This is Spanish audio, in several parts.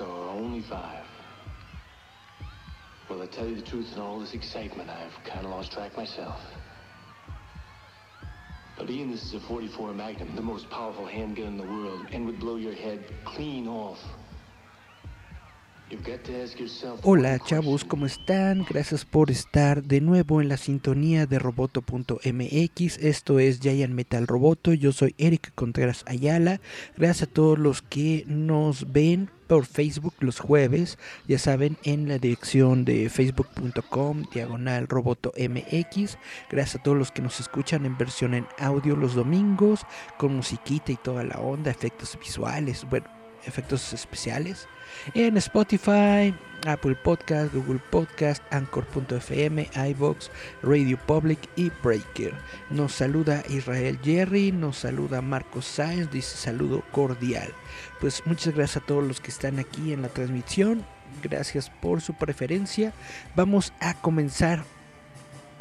Or only five? Well, to tell you the truth, in all this excitement, I've kind of lost track myself. But Ian, this is a 44 Magnum, the most powerful handgun in the world, and would blow your head clean off. Hola chavos. ¿cómo están? Gracias por estar de nuevo en la sintonía de roboto.mx. Esto es Giant Metal Roboto. Yo soy Eric Contreras Ayala. Gracias a todos los que nos ven por Facebook los jueves. Ya saben, en la dirección de facebook.com diagonal roboto mx. Gracias a todos los que nos escuchan en versión en audio los domingos con musiquita y toda la onda, efectos visuales, bueno, efectos especiales en Spotify, Apple Podcast, Google Podcast, Anchor.fm, iBox, Radio Public y Breaker. Nos saluda Israel Jerry, nos saluda Marcos Sáenz, dice saludo cordial. Pues muchas gracias a todos los que están aquí en la transmisión. Gracias por su preferencia. Vamos a comenzar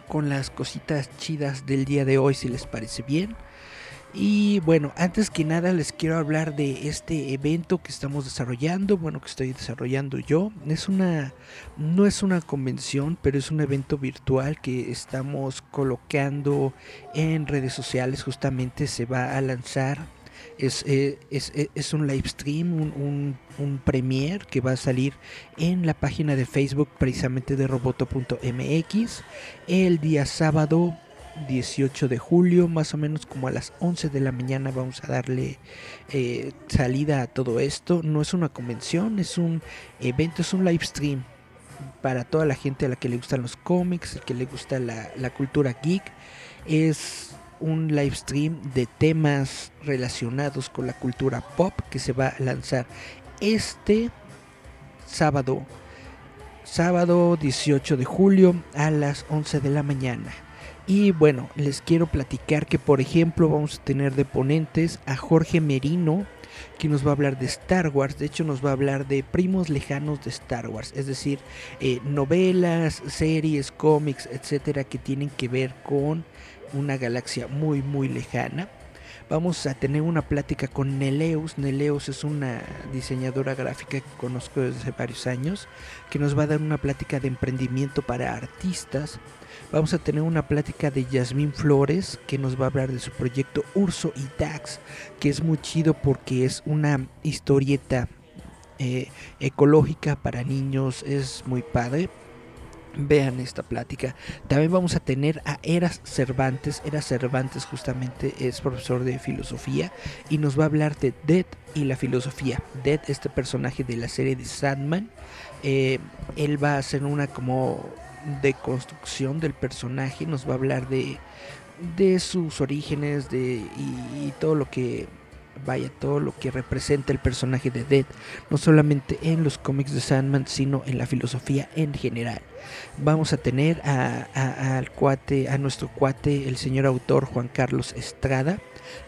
con las cositas chidas del día de hoy, si les parece bien. Y bueno, antes que nada les quiero hablar de este evento que estamos desarrollando, bueno, que estoy desarrollando yo. Es una no es una convención, pero es un evento virtual que estamos colocando en redes sociales, justamente se va a lanzar es, eh, es, es- es un live stream, un, un, un premiere que va a salir en la página de Facebook precisamente de roboto.mx el día sábado 18 de julio, más o menos como a las 11 de la mañana vamos a darle eh, salida a todo esto. No es una convención, es un evento, es un live stream para toda la gente a la que le gustan los cómics, que le gusta la, la cultura geek. Es un live stream de temas relacionados con la cultura pop que se va a lanzar este sábado, sábado 18 de julio a las 11 de la mañana. Y bueno, les quiero platicar que por ejemplo vamos a tener de ponentes a Jorge Merino, que nos va a hablar de Star Wars. De hecho, nos va a hablar de primos lejanos de Star Wars, es decir, eh, novelas, series, cómics, etcétera, que tienen que ver con una galaxia muy, muy lejana. Vamos a tener una plática con Neleus. Neleus es una diseñadora gráfica que conozco desde hace varios años, que nos va a dar una plática de emprendimiento para artistas. Vamos a tener una plática de Yasmín Flores, que nos va a hablar de su proyecto Urso y Dax, que es muy chido porque es una historieta eh, ecológica para niños, es muy padre. Vean esta plática. También vamos a tener a Eras Cervantes. Eras Cervantes justamente es profesor de filosofía y nos va a hablar de Dead y la filosofía. Dead, este personaje de la serie de Sandman. eh, él va a hacer una como deconstrucción del personaje. Nos va a hablar de, de sus orígenes de, y, y todo lo que vaya todo lo que representa el personaje de Dead, no solamente en los cómics de Sandman, sino en la filosofía en general. Vamos a tener a, al cuate, a nuestro cuate, el señor autor Juan Carlos Estrada,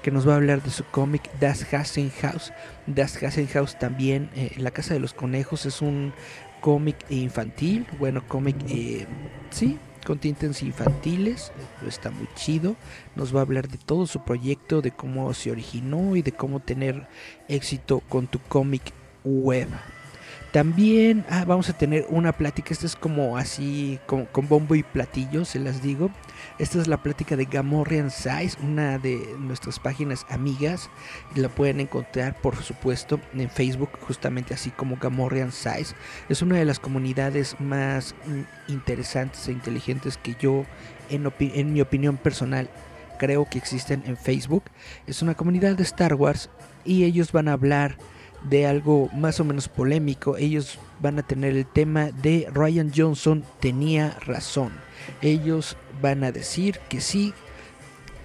que nos va a hablar de su cómic Das Hassenhaus. Das Hassenhaus también, eh, La Casa de los Conejos, es un cómic infantil, bueno, cómic, eh, sí, con tintes infantiles, está muy chido, nos va a hablar de todo su proyecto, de cómo se originó y de cómo tener éxito con tu cómic web. También ah, vamos a tener una plática, esta es como así, con, con bombo y platillo, se las digo. Esta es la plática de Gamorrean Size, una de nuestras páginas amigas. La pueden encontrar, por supuesto, en Facebook, justamente así como Gamorrean Size. Es una de las comunidades más mm, interesantes e inteligentes que yo, en, en mi opinión personal, creo que existen en Facebook. Es una comunidad de Star Wars y ellos van a hablar de algo más o menos polémico. Ellos van a tener el tema de Ryan Johnson tenía razón. Ellos van a decir que sí,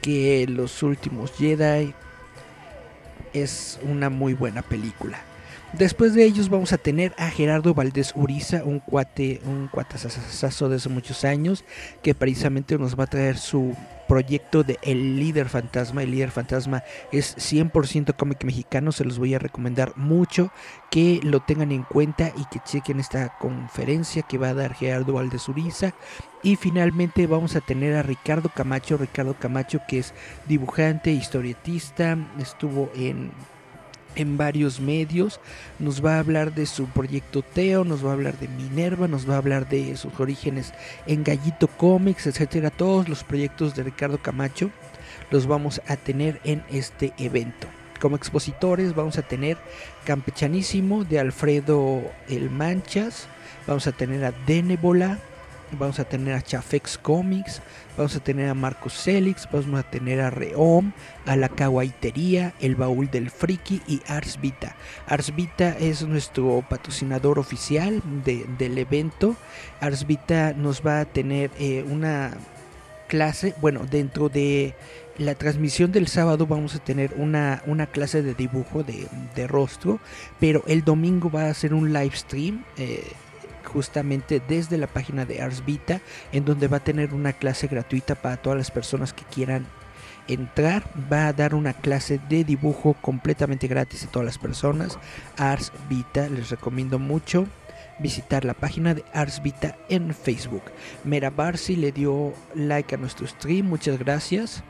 que los últimos Jedi es una muy buena película. Después de ellos vamos a tener a Gerardo Valdés Uriza, un cuate, un cuatazazazo de hace muchos años, que precisamente nos va a traer su proyecto de El Líder Fantasma. El Líder Fantasma es 100% cómic mexicano, se los voy a recomendar mucho que lo tengan en cuenta y que chequen esta conferencia que va a dar Gerardo Valdés Uriza. Y finalmente vamos a tener a Ricardo Camacho, Ricardo Camacho que es dibujante, historietista, estuvo en en varios medios. Nos va a hablar de su proyecto Teo, nos va a hablar de Minerva, nos va a hablar de sus orígenes en Gallito Comics, etcétera. Todos los proyectos de Ricardo Camacho los vamos a tener en este evento. Como expositores vamos a tener Campechanísimo de Alfredo El Manchas, vamos a tener a Denebola, vamos a tener a Chafex Comics, vamos a tener a Marcos Celix, vamos a tener a Reom, a la Kawaitería, el Baúl del Friki y Ars Vita. Ars Vita es nuestro patrocinador oficial del evento. Ars Vita nos va a tener eh, una clase, bueno, dentro de la transmisión del sábado vamos a tener una, una clase de dibujo de, rostro, pero el domingo va a ser un live stream. Eh, justamente desde la página de Ars Vita, en donde va a tener una clase gratuita para todas las personas que quieran entrar. Va a dar una clase de dibujo completamente gratis a todas las personas. Ars Vita, les recomiendo mucho visitar la página de Ars Vita en Facebook. Mera Barsi le dio like a nuestro stream, muchas gracias.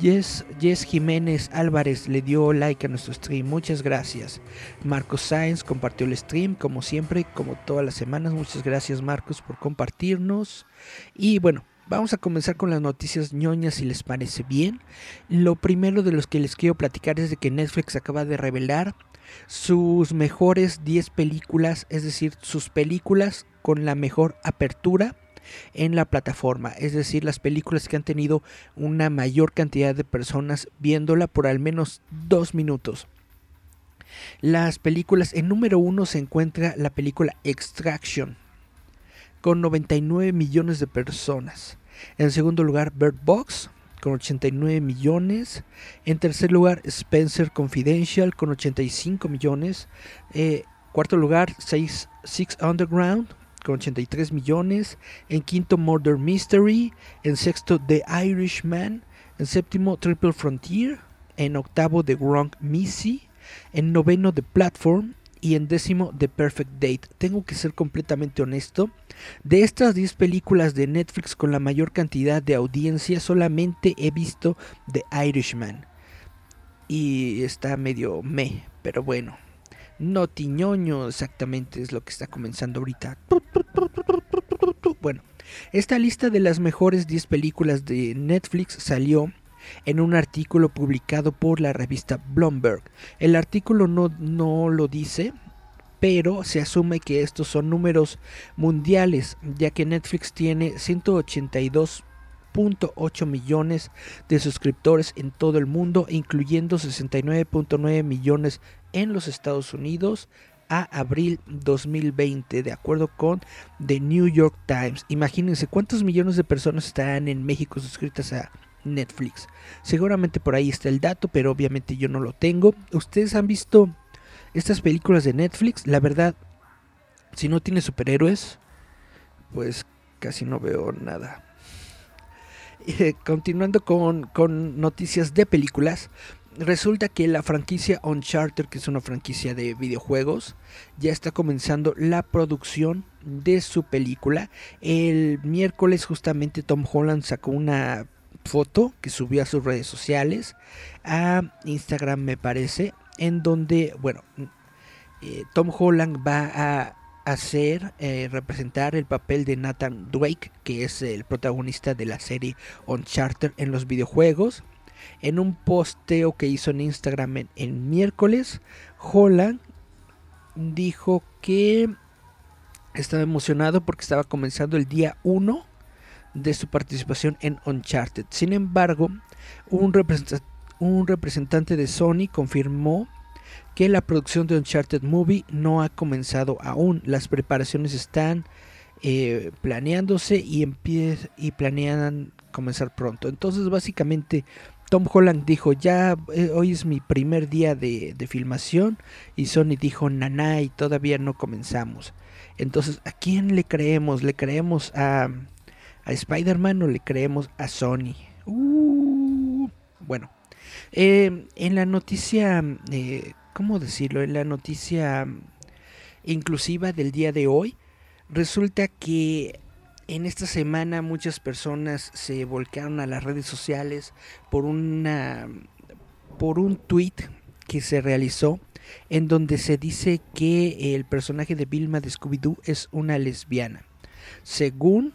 Jess, Jiménez Álvarez le dio like a nuestro stream, muchas gracias. Marcos Sáenz compartió el stream, como siempre, como todas las semanas. Muchas gracias, Marcos, por compartirnos. Y bueno, vamos a comenzar con las noticias ñoñas, si les parece bien. Lo primero de los que les quiero platicar es de que Netflix acaba de revelar sus mejores 10 películas, es decir, sus películas con la mejor apertura en la plataforma, es decir, las películas que han tenido una mayor cantidad de personas viéndola por al menos dos minutos. Las películas, en número uno se encuentra la película Extraction, con 99 millones de personas. En segundo lugar, Bird Box, con 89 millones. En tercer lugar, Spencer Confidential, con 85 millones. Eh, cuarto lugar, Six, Six Underground, con 83 millones. En quinto, Murder Mystery. En sexto, The Irishman. En séptimo, Triple Frontier. En octavo, The Wrong Missy. En noveno, The Platform. Y en décimo, The Perfect Date. Tengo que ser completamente honesto. De estas 10 películas de Netflix con la mayor cantidad de audiencia, solamente he visto The Irishman. Y está medio me, pero bueno. No tiñoño exactamente es lo que está comenzando ahorita. Bueno, esta lista de las mejores 10 películas de Netflix salió en un artículo publicado por la revista Bloomberg. El artículo no, no lo dice, pero se asume que estos son números mundiales, ya que Netflix tiene 182.8 millones de suscriptores en todo el mundo, incluyendo 69.9 millones en los Estados Unidos a abril 2020, de acuerdo con The New York Times. Imagínense cuántos millones de personas están en México suscritas a Netflix. Seguramente por ahí está el dato, pero obviamente yo no lo tengo. ¿Ustedes han visto estas películas de Netflix? La verdad, si no tiene superhéroes, pues casi no veo nada. Eh, continuando con, con noticias de películas, resulta que la franquicia Uncharted, que es una franquicia de videojuegos, ya está comenzando la producción de su película. El miércoles justamente Tom Holland sacó una foto que subió a sus redes sociales, a Instagram me parece, en donde, bueno, eh, Tom Holland va a hacer, eh, representar el papel de Nathan Drake, que es el protagonista de la serie Uncharted en los videojuegos. En un posteo que hizo en Instagram en, miércoles, Holland dijo que estaba emocionado porque estaba comenzando el día 1 de su participación en Uncharted. Sin embargo, un, un, representante de Sony confirmó que la producción de Uncharted Movie no ha comenzado aún. Las preparaciones están eh, planeándose y, y planean comenzar pronto. Entonces, básicamente, Tom Holland dijo, ya eh, hoy es mi primer día de, de, filmación y Sony dijo, naná, y todavía no comenzamos. Entonces, ¿a quién le creemos? ¿Le creemos a, Spider-Man o le creemos a Sony? Uh, bueno, eh, en la noticia, eh, ¿cómo decirlo? En la noticia inclusiva del día de hoy, resulta que en esta semana muchas personas se volcaron a las redes sociales por una por un tweet que se realizó en donde se dice que el personaje de Vilma de Scooby-Doo es una lesbiana. Según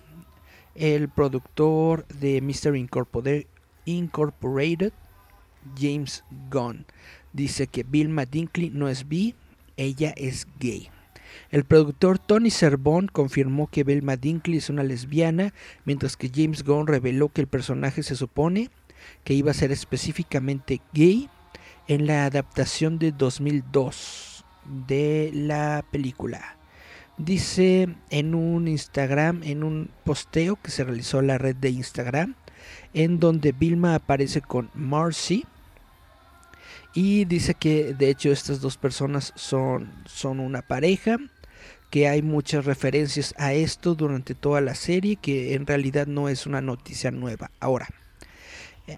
el productor de Mr. Incorporated, James Gunn, dice que Vilma Dinkley no es bi, ella es gay. El productor Tony Serbon confirmó que Vilma Dinkley es una lesbiana, mientras que James Gunn reveló que el personaje se supone que iba a ser específicamente gay en la adaptación de 2002 de la película. Dice en un Instagram, en un posteo que se realizó en la red de Instagram, en donde Vilma aparece con Marcy. Y dice que de hecho estas dos personas son, son una pareja, que hay muchas referencias a esto durante toda la serie, que en realidad no es una noticia nueva. Ahora,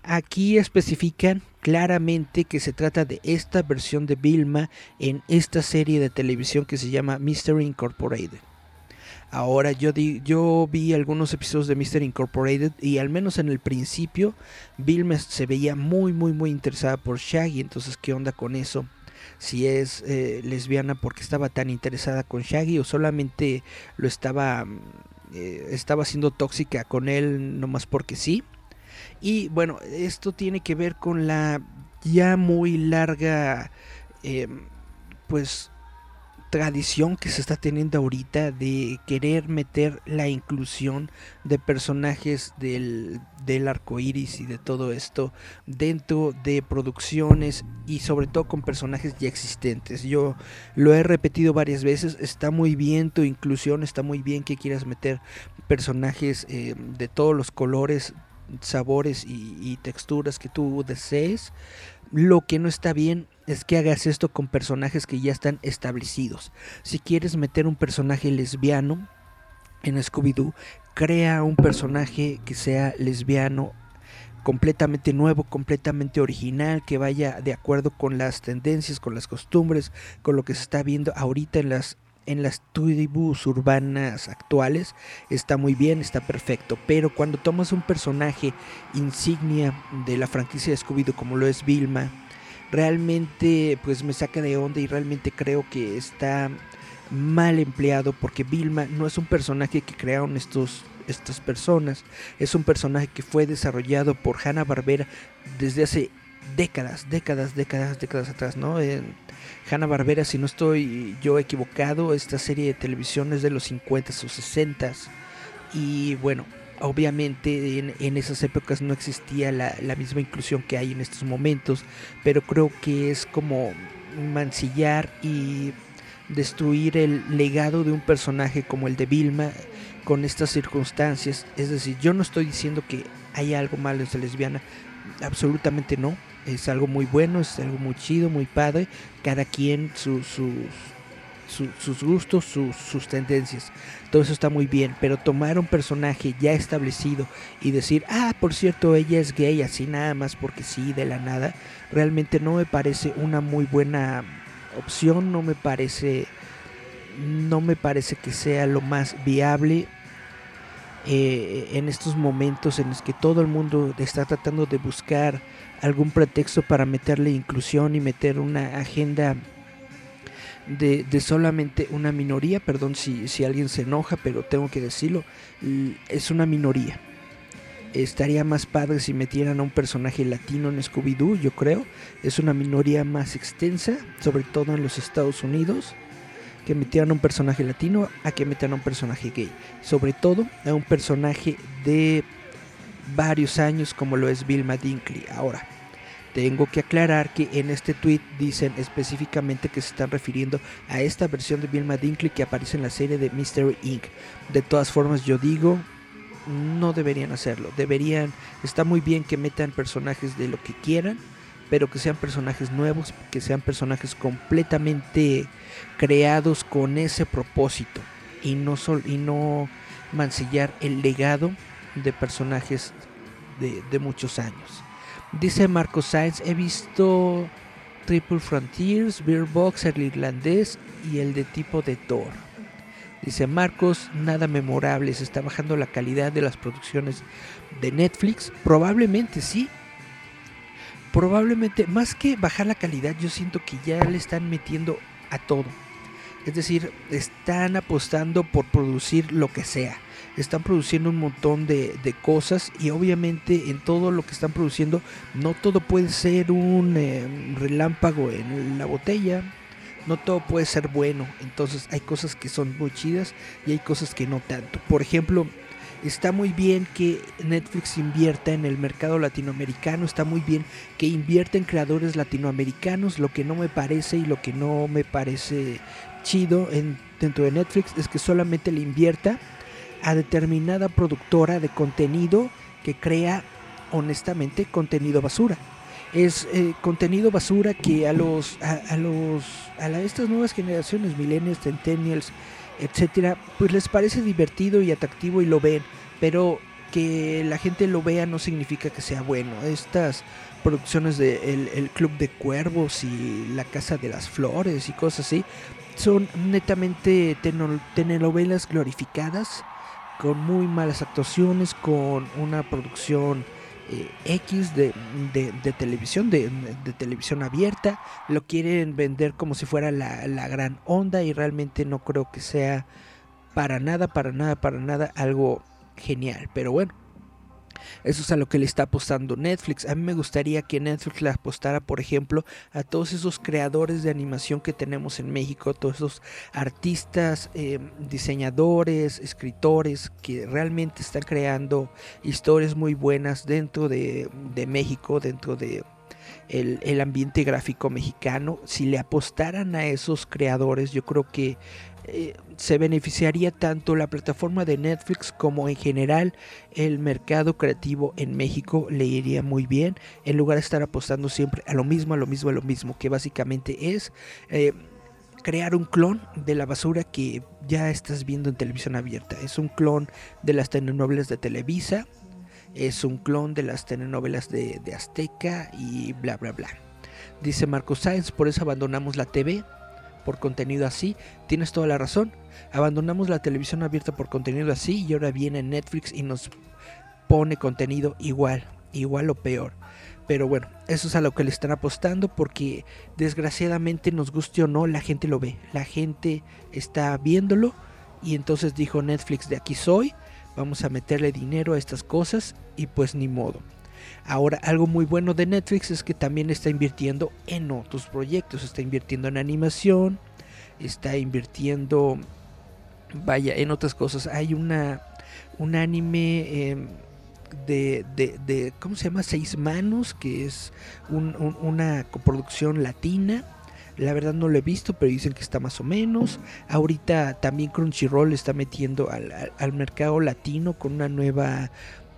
Aquí especifican claramente que se trata de esta versión de Vilma en esta serie de televisión que se llama Mystery Incorporated. Ahora yo, yo vi algunos episodios de Mystery Incorporated y al menos en el principio Vilma se veía muy muy muy interesada por Shaggy, entonces qué onda con eso si es eh, lesbiana porque estaba tan interesada con Shaggy o solamente lo estaba eh, estaba siendo tóxica con él nomás porque sí y bueno, esto tiene que ver con la ya muy larga, em, pues, tradición que se está teniendo ahorita de querer meter la inclusión de personajes del, del arco iris y de todo esto dentro de producciones y sobre todo con personajes ya existentes. Yo lo he repetido varias veces, está muy bien tu inclusión, está muy bien que quieras meter personajes em, de todos los colores sabores y, texturas que tú desees. Lo que no está bien es que hagas esto con personajes que ya están establecidos. Si quieres meter un personaje lesbiano en Scooby-Doo, crea un personaje que sea lesbiano completamente nuevo, completamente original, que vaya de acuerdo con las tendencias, con las costumbres, con lo que se está viendo ahorita en las en las tribus urbanas actuales está muy bien, está perfecto, pero cuando tomas un personaje insignia de la franquicia de scooby como lo es Vilma, realmente pues me saca de onda y realmente creo que está mal empleado porque Vilma no es un personaje que crearon estos estas personas, es un personaje que fue desarrollado por Hanna Barbera desde hace décadas, décadas, décadas, décadas atrás, ¿no? Hanna Barbera, si no estoy yo equivocado, esta serie de televisión es de los 50 o 60 y bueno, obviamente en, esas épocas no existía la, la, misma inclusión que hay en estos momentos, pero creo que es como mancillar y destruir el legado de un personaje como el de Vilma con estas circunstancias. Es decir, yo no estoy diciendo que hay algo malo en ser lesbiana, absolutamente no es algo muy bueno, es algo muy chido, muy padre. Cada quien sus, sus gustos, sus, tendencias. Todo eso está muy bien. Pero tomar un personaje ya establecido y decir, ah, por cierto, ella es gay, así nada más porque sí, de la nada, realmente no me parece una muy buena opción. No me parece. No me parece que sea lo más viable. Eh, en estos momentos en los que todo el mundo está tratando de buscar algún pretexto para meterle inclusión y meter una agenda de, solamente una minoría, perdón si, si alguien se enoja, pero tengo que decirlo, es una minoría. Estaría más padre si metieran a un personaje latino en Scooby-Doo, yo creo. Es una minoría más extensa, sobre todo en los Estados Unidos, que metieran a un personaje latino a que metieran a un personaje gay. Sobre todo a un personaje de varios años como lo es Bill Dinkley. Ahora, tengo que aclarar que en este tweet dicen específicamente que se están refiriendo a esta versión de Bill Dinkley que aparece en la serie de Mystery Inc. De todas formas, yo digo, no deberían hacerlo. Deberían, está muy bien que metan personajes de lo que quieran, pero que sean personajes nuevos, que sean personajes completamente creados con ese propósito y no, sol, y no mancillar el legado de personajes de muchos años. Dice Marco Sainz, he visto Triple Frontiers, Beer Box, el irlandés y el de tipo de Thor. Dice Marcos, nada memorable, se está bajando la calidad de las producciones de Netflix. Probablemente sí. Probablemente, más que bajar la calidad, yo siento que ya le están metiendo a todo. Es decir, están apostando por producir lo que sea. Están produciendo un montón de, de cosas y obviamente en todo lo que están produciendo no todo puede ser un eh, relámpago en la botella. No todo puede ser bueno. Entonces hay cosas que son muy chidas y hay cosas que no tanto. Por ejemplo, está muy bien que Netflix invierta en el mercado latinoamericano, está muy bien que invierta en creadores latinoamericanos, lo que no me parece y lo que no me parece chido en, dentro de Netflix es que solamente le invierta a determinada productora de contenido que crea honestamente contenido basura. Es eh, contenido basura que a los a, los a estas nuevas generaciones, millennials, centennials, etcétera, pues les parece divertido y atractivo y lo ven, pero que la gente lo vea no significa que sea bueno. Estas producciones de el, el Club de Cuervos y La Casa de las Flores y cosas así son netamente telenovelas glorificadas con muy malas actuaciones, con una producción eh, X de, de, de televisión, de, de, televisión abierta, lo quieren vender como si fuera la, la, gran onda y realmente no creo que sea para nada, para nada, para nada algo genial. Pero bueno, eso es a lo que le está apostando Netflix. A mí me gustaría que Netflix le apostara, por ejemplo, a todos esos creadores de animación que tenemos en México, todos esos artistas, eh, diseñadores, escritores que realmente están creando historias muy buenas dentro de, México, dentro de el, ambiente gráfico mexicano. Si le apostaran a esos creadores, yo creo que eh, se beneficiaría tanto la plataforma de Netflix como en general el mercado creativo en México le iría muy bien en lugar de estar apostando siempre a lo mismo, a lo mismo, a lo mismo, que básicamente es eh, crear un clon de la basura que ya estás viendo en televisión abierta. Es un clon de las telenovelas de Televisa, es un clon de las telenovelas de, de Azteca y bla, bla, bla. Dice Marco Sáenz, por eso abandonamos la TV por contenido así. Tienes toda la razón. Abandonamos la televisión abierta por contenido así y ahora viene Netflix y nos pone contenido igual, igual o peor. Pero bueno, eso es a lo que le están apostando porque desgraciadamente nos guste o no, la gente lo ve. La gente está viéndolo y entonces dijo Netflix de aquí soy, vamos a meterle dinero a estas cosas y pues ni modo. Ahora, algo muy bueno de Netflix es que también está invirtiendo en otros proyectos. Está invirtiendo en animación, está invirtiendo, vaya, en otras cosas. Hay una, un anime eh, de, de, ¿cómo se llama? Seis Manos, que es un, un, una coproducción latina. La verdad no lo he visto, pero dicen que está más o menos. Ahorita también Crunchyroll está metiendo al, al, al mercado latino con una nueva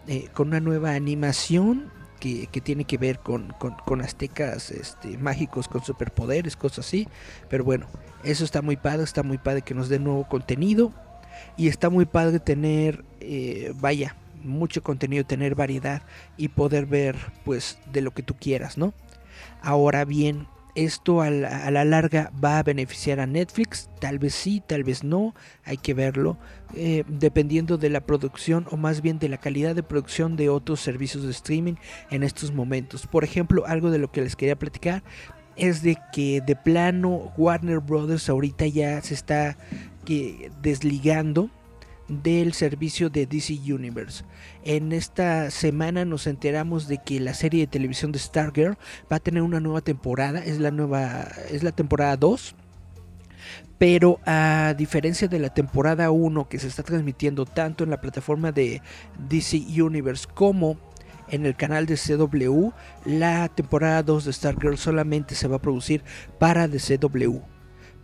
eh, con una nueva animación que, tiene que ver con, con, con, aztecas este, mágicos con superpoderes, cosas así. Pero bueno, eso está muy padre, está muy padre que nos dé nuevo contenido. Y está muy padre tener, eh, vaya, mucho contenido, tener variedad y poder ver pues de lo que tú quieras, ¿no? Ahora bien, esto a la, a la, larga va a beneficiar a Netflix, tal vez sí, tal vez no, hay que verlo, eh, dependiendo de la producción o más bien de la calidad de producción de otros servicios de streaming en estos momentos. Por ejemplo, algo de lo que les quería platicar es de que de plano Warner Brothers ahorita ya se está desligando del servicio de DC Universe. En esta semana nos enteramos de que la serie de televisión de Stargirl va a tener una nueva temporada, es la nueva es la temporada 2. Pero a diferencia de la temporada 1 que se está transmitiendo tanto en la plataforma de DC Universe como en el canal de CW, la temporada 2 de Stargirl solamente se va a producir para DCW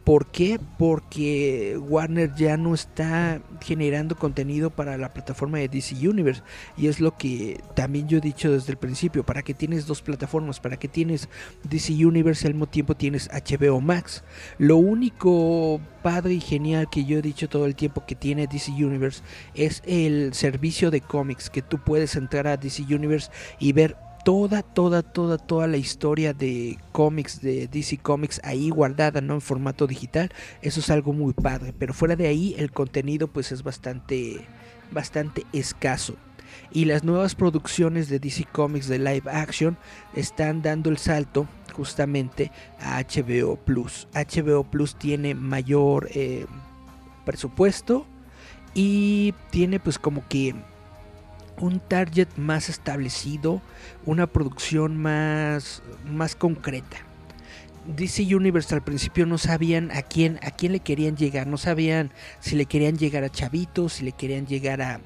¿Por qué? Porque Warner ya no está generando contenido para la plataforma de DC Universe. Y es lo que también yo he dicho desde el principio. ¿Para que tienes dos plataformas? ¿Para que tienes DC Universe y al mismo tiempo tienes HBO Max? Lo único padre y genial que yo he dicho todo el tiempo que tiene DC Universe es el servicio de cómics. Que tú puedes entrar a DC Universe y ver toda, toda, toda, toda la historia de cómics, de DC Comics ahí guardada, ¿no? En formato digital. Eso es algo muy padre. Pero fuera de ahí, el contenido pues es bastante, bastante escaso. Y las nuevas producciones de DC Comics de live action están dando el salto justamente a HBO Plus. HBO Plus tiene mayor eh, presupuesto y tiene pues como que un target más establecido, una producción más, más concreta. DC Universe al principio no sabían a quién, a quién le querían llegar, no sabían si le querían llegar a chavitos, si le querían llegar a,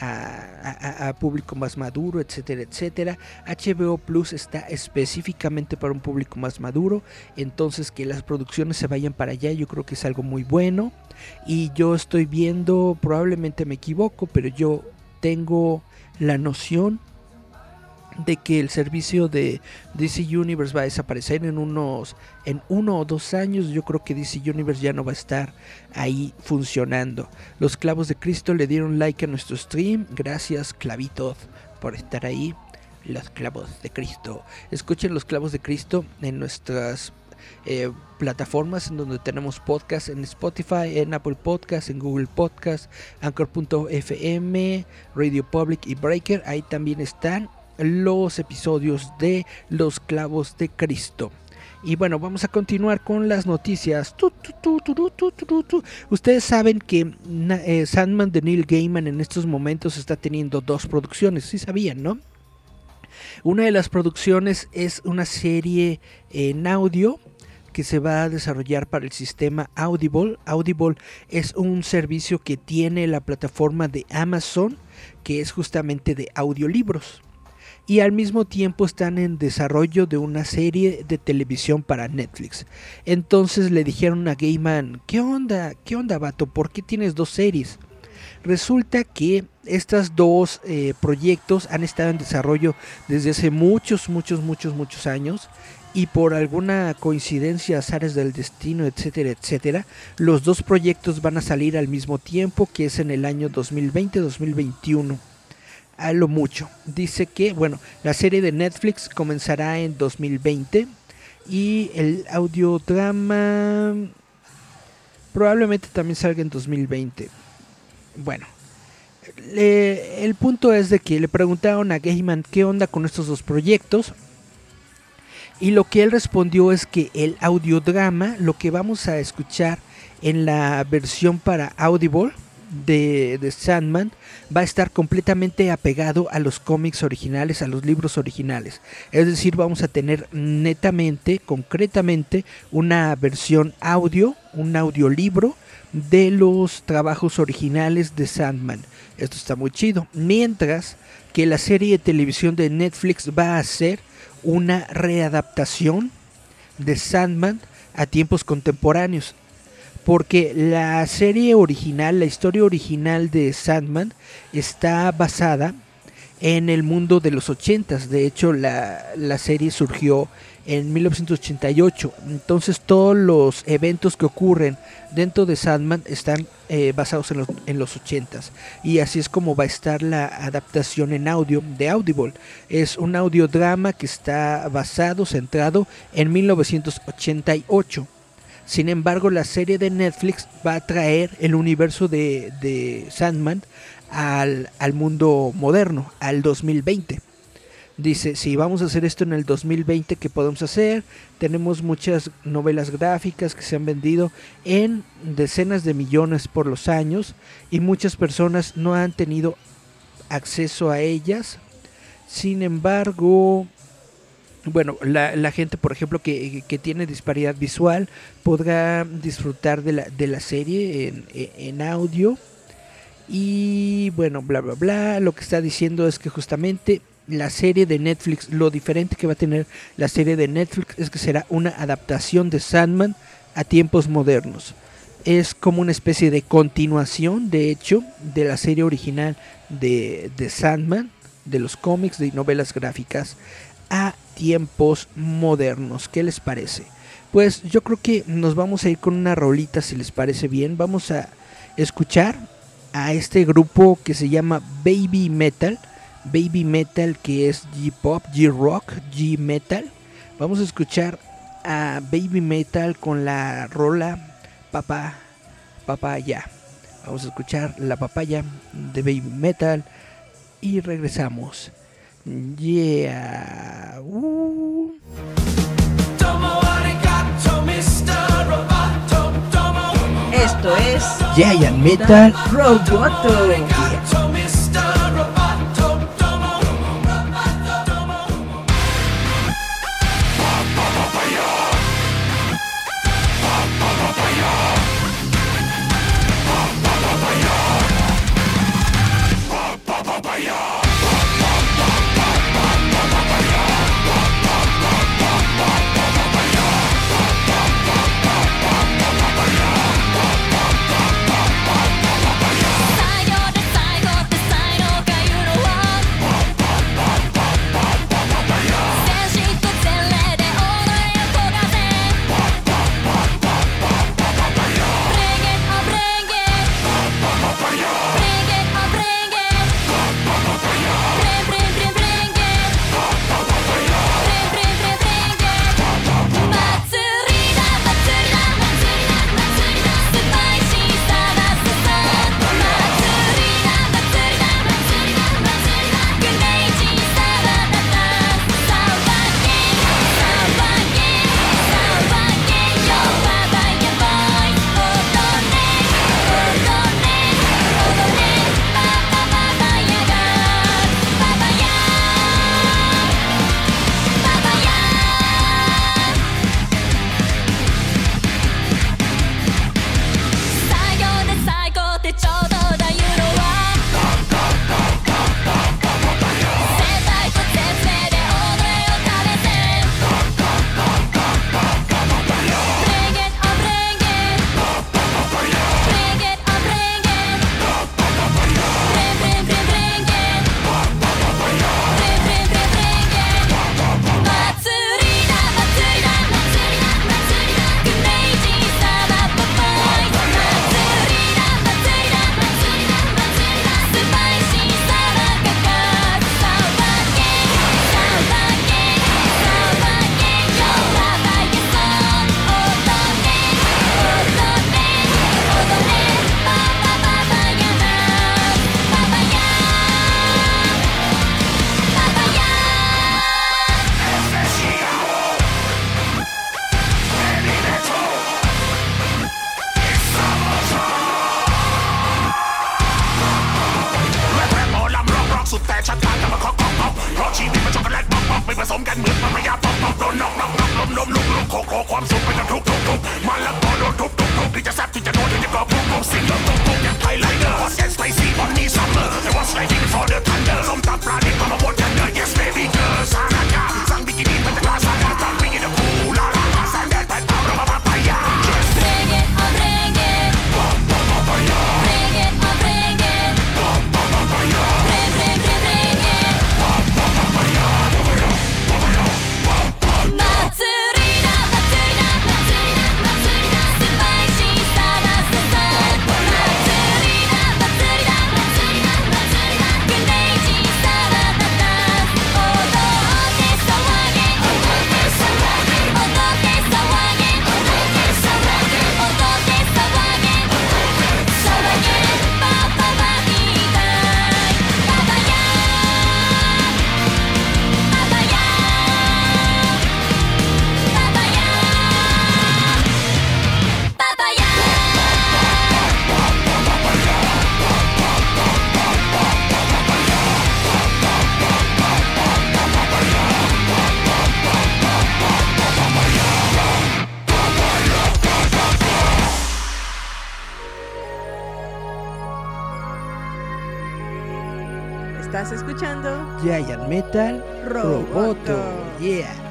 a, público más maduro, etcétera, etcétera. HBO Plus está específicamente para un público más maduro, entonces que las producciones se vayan para allá, yo creo que es algo muy bueno. Y yo estoy viendo, probablemente me equivoco, pero yo tengo la noción de que el servicio de DC Universe va a desaparecer en unos en uno o dos años. Yo creo que DC Universe ya no va a estar ahí funcionando. Los clavos de Cristo le dieron like a nuestro stream. Gracias clavitos por estar ahí. Los clavos de Cristo. Escuchen los clavos de Cristo en nuestras eh, plataformas en donde tenemos podcast en Spotify, en Apple Podcast, en Google Podcast, Anchor.fm, Radio Public y Breaker. Ahí también están los episodios de Los Clavos de Cristo. Y bueno, vamos a continuar con las noticias. Ustedes saben que eh, Sandman de Neil Gaiman en estos momentos está teniendo dos producciones, si sabían, ¿no? Una de las producciones es una serie en audio que se va a desarrollar para el sistema Audible. Audible es un servicio que tiene la plataforma de Amazon, que es justamente de audiolibros. Y al mismo tiempo están en desarrollo de una serie de televisión para Netflix. Entonces le dijeron a Gaiman, ¿qué onda? ¿Qué onda, vato? ¿Por qué tienes dos series? Resulta que estos dos eh, proyectos han estado en desarrollo desde hace muchos, muchos, muchos, muchos años y por alguna coincidencia, azares del destino, etcétera, etcétera, los dos proyectos van a salir al mismo tiempo, que es en el año 2020-2021. A lo mucho. Dice que, bueno, la serie de Netflix comenzará en 2020 y el audiodrama probablemente también salga en 2020. Bueno, el punto es de que le preguntaron a Gaiman qué onda con estos dos proyectos y lo que él respondió es que el audiodrama, lo que vamos a escuchar en la versión para Audible de, de Sandman, va a estar completamente apegado a los cómics originales, a los libros originales. Es decir, vamos a tener netamente, concretamente, una versión audio, un audiolibro de los trabajos originales de Sandman. Esto está muy chido. Mientras que la serie de televisión de Netflix va a ser una readaptación de Sandman a tiempos contemporáneos. Porque la serie original, la historia original de Sandman está basada en el mundo de los ochentas. De hecho, la, la serie surgió en 1988. Entonces todos los eventos que ocurren dentro de Sandman están eh, basados en los, en los 80s. Y así es como va a estar la adaptación en audio de Audible. Es un audiodrama que está basado, centrado en 1988. Sin embargo, la serie de Netflix va a traer el universo de, de Sandman al, al mundo moderno, al 2020. Dice, si vamos a hacer esto en el 2020, ¿qué podemos hacer? Tenemos muchas novelas gráficas que se han vendido en decenas de millones por los años y muchas personas no han tenido acceso a ellas. Sin embargo, bueno, la, gente, por ejemplo, que, tiene disparidad visual, podrá disfrutar de la, de la serie en, en audio. Y bueno, bla, bla, bla. Lo que está diciendo es que justamente la serie de Netflix, lo diferente que va a tener la serie de Netflix es que será una adaptación de Sandman a tiempos modernos. Es como una especie de continuación, de hecho, de la serie original de, de Sandman, de los cómics, de novelas gráficas, a tiempos modernos. ¿Qué les parece? Pues yo creo que nos vamos a ir con una rolita, si les parece bien. Vamos a escuchar a este grupo que se llama Baby Metal. Baby Metal que es G-Pop, G-Rock, G-Metal. Vamos a escuchar a Baby Metal con la rola Papá, Papaya. Vamos a escuchar la papaya de Baby Metal y regresamos. Yeah. Uh. Esto es Giant Metal Roboto. Metal Roboto. Yeah.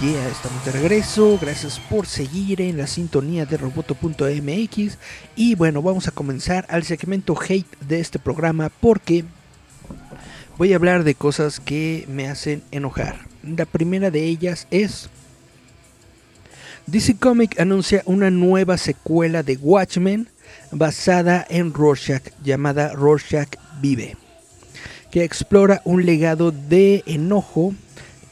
Yeah, estamos de regreso. Gracias por seguir en la sintonía de roboto.mx. Y bueno, vamos a comenzar al segmento hate de este programa porque voy a hablar de cosas que me hacen enojar. La primera de ellas es DC Comics anuncia una nueva secuela de Watchmen basada en Rorschach llamada Rorschach Vive, que explora un legado de enojo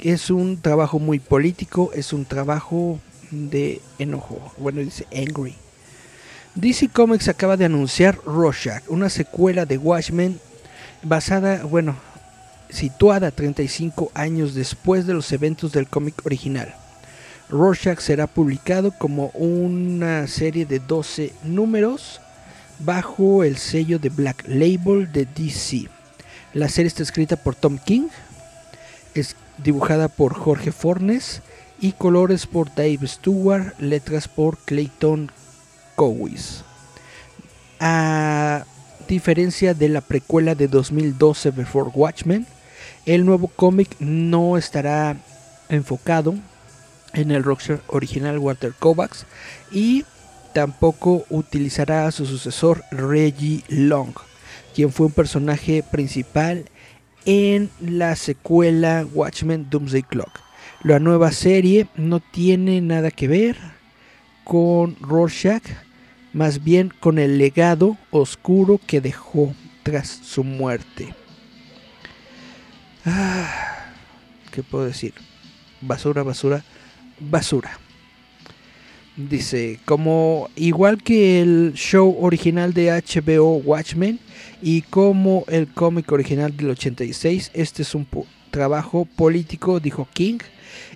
es un trabajo muy político, es un trabajo de enojo. Bueno, dice angry. DC Comics acaba de anunciar Rorschach, una secuela de Watchmen basada, bueno, situada 35 años después de los eventos del cómic original. Rorschach será publicado como una serie de 12 números bajo el sello de Black Label de DC. La serie está escrita por Tom King, es dibujada por Jorge Fornes y colores por Dave Stewart, letras por Clayton Cowis. A diferencia de la precuela de 2012 Before Watchmen, el nuevo cómic no estará enfocado en el rockstar original Walter Kovacs y tampoco utilizará a su sucesor Reggie Long, quien fue un personaje principal en la secuela Watchmen Doomsday Clock. La nueva serie no tiene nada que ver con Rorschach, más bien con el legado oscuro que dejó tras su muerte. Ah, ¿Qué puedo decir? Basura, basura, basura. Dice, como igual que el show original de HBO Watchmen y como el cómic original del 86, este es un trabajo político, dijo King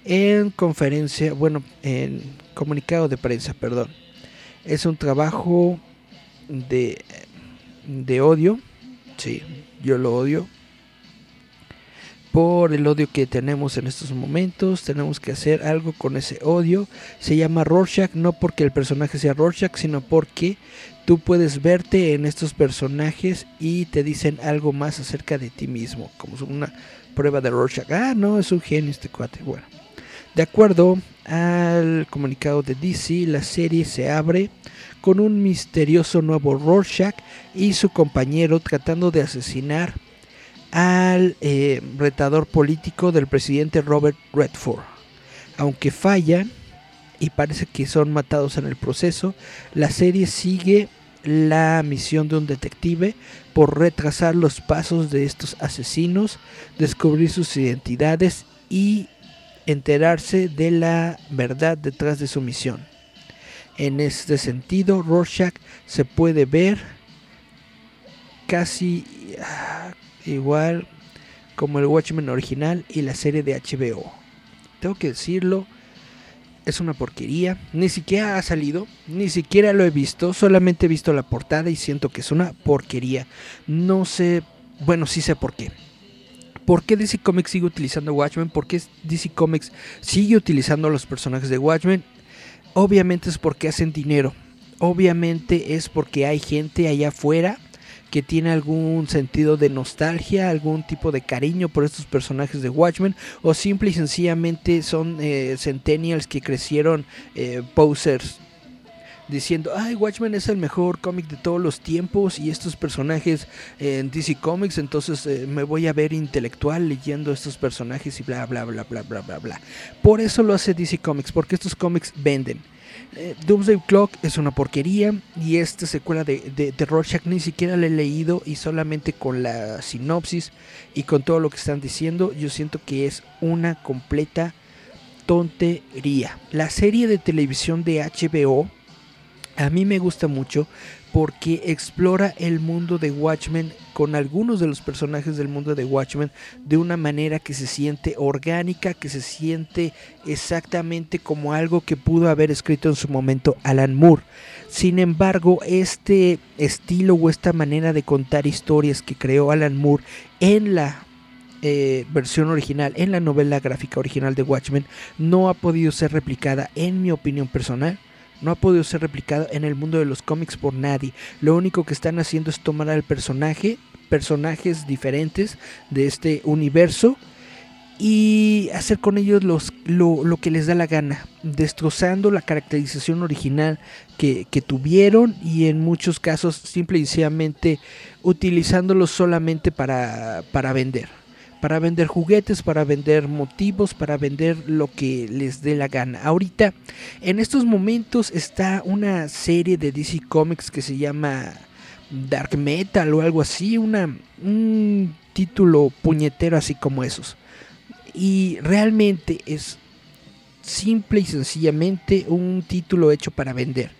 en conferencia, bueno, en comunicado de prensa, perdón. Es un trabajo de, de odio, sí, yo lo odio, por el odio que tenemos en estos momentos. Tenemos que hacer algo con ese odio. Se llama Rorschach no porque el personaje sea Rorschach, sino porque tú puedes verte en estos personajes y te dicen algo más acerca de ti mismo, como una prueba de Rorschach. Ah, no, es un genio este cuate. Bueno, de acuerdo al comunicado de DC, la serie se abre con un misterioso nuevo Rorschach y su compañero tratando de asesinar al eh, retador político del presidente Robert Redford. Aunque fallan y parece que son matados en el proceso, la serie sigue la misión de un detective por retrasar los pasos de estos asesinos, descubrir sus identidades y enterarse de la verdad detrás de su misión. En este sentido, Rorschach se puede ver casi ah, igual como el Watchmen original y la serie de HBO. Tengo que decirlo, es una porquería. Ni siquiera ha salido, ni siquiera lo he visto. Solamente he visto la portada y siento que es una porquería. No sé, bueno, sí sé por qué. ¿Por qué DC Comics sigue utilizando Watchmen? ¿Por qué DC Comics sigue utilizando a los personajes de Watchmen? Obviamente es porque hacen dinero. Obviamente es porque hay gente allá afuera que tiene algún sentido de nostalgia, algún tipo de cariño por estos personajes de Watchmen, o simple y sencillamente son eh, centennials que crecieron eh, posers diciendo, ay, Watchmen es el mejor cómic de todos los tiempos y estos personajes en DC Comics, entonces eh, me voy a ver intelectual leyendo estos personajes y bla, bla, bla, bla, bla, bla, bla. Por eso lo hace DC Comics, porque estos cómics venden. Eh, Doomsday Clock es una porquería y esta secuela de, de, de, Rorschach ni siquiera la he leído y solamente con la sinopsis y con todo lo que están diciendo yo siento que es una completa tontería. La serie de televisión de HBO a mí me gusta mucho porque explora el mundo de Watchmen con algunos de los personajes del mundo de Watchmen de una manera que se siente orgánica, que se siente exactamente como algo que pudo haber escrito en su momento Alan Moore. Sin embargo, este estilo o esta manera de contar historias que creó Alan Moore en la eh, versión original, en la novela gráfica original de Watchmen, no ha podido ser replicada en mi opinión personal no ha podido ser replicado en el mundo de los cómics por nadie. Lo único que están haciendo es tomar al personaje, personajes diferentes de este universo y hacer con ellos los, lo, que les da la gana, destrozando la caracterización original que, tuvieron y en muchos casos simple y sencillamente utilizándolos solamente para, para vender. Para vender juguetes, para vender motivos, para vender lo que les dé la gana. Ahorita, en estos momentos está una serie de DC Comics que se llama Dark Metal o algo así, una, un título puñetero así como esos. Y realmente es simple y sencillamente un título hecho para vender.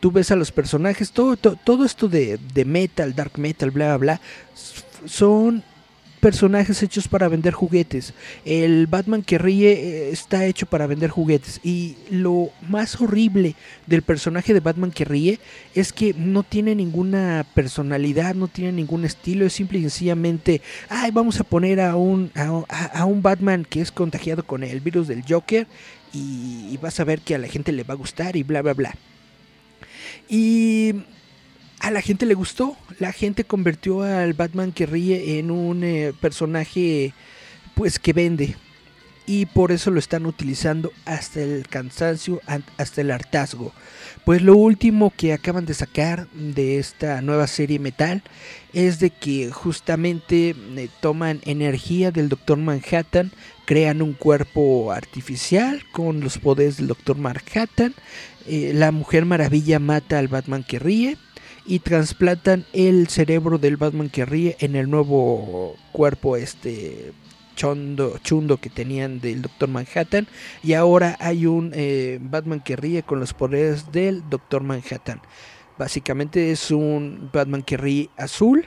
Tú ves a los personajes, todo, todo, esto de, de metal, dark metal, bla, bla, bla, son personajes hechos para vender juguetes. El Batman que ríe eh, está hecho para vender juguetes. Y lo más horrible del personaje de Batman que ríe es que no tiene ninguna personalidad, no tiene ningún estilo. Es simple y sencillamente, ay, vamos a poner a un, a, un Batman que es contagiado con el virus del Joker. Y, y vas a ver que a la gente le va a gustar y bla, bla, bla. Y a la gente le gustó. La gente convirtió al Batman que ríe en un eh, personaje pues que vende. Y por eso lo están utilizando hasta el cansancio, hasta el hartazgo. Pues lo último que acaban de sacar de esta nueva serie Metal es de que justamente eh, toman energía del Doctor Manhattan, crean un cuerpo artificial con los poderes del Doctor Manhattan. Eh, la Mujer Maravilla mata al Batman que ríe y trasplantan el cerebro del Batman que ríe en el nuevo cuerpo este chondo, chundo que tenían del Doctor Manhattan y ahora hay un eh, Batman que ríe con los poderes del Doctor Manhattan. Básicamente es un Batman que ríe azul.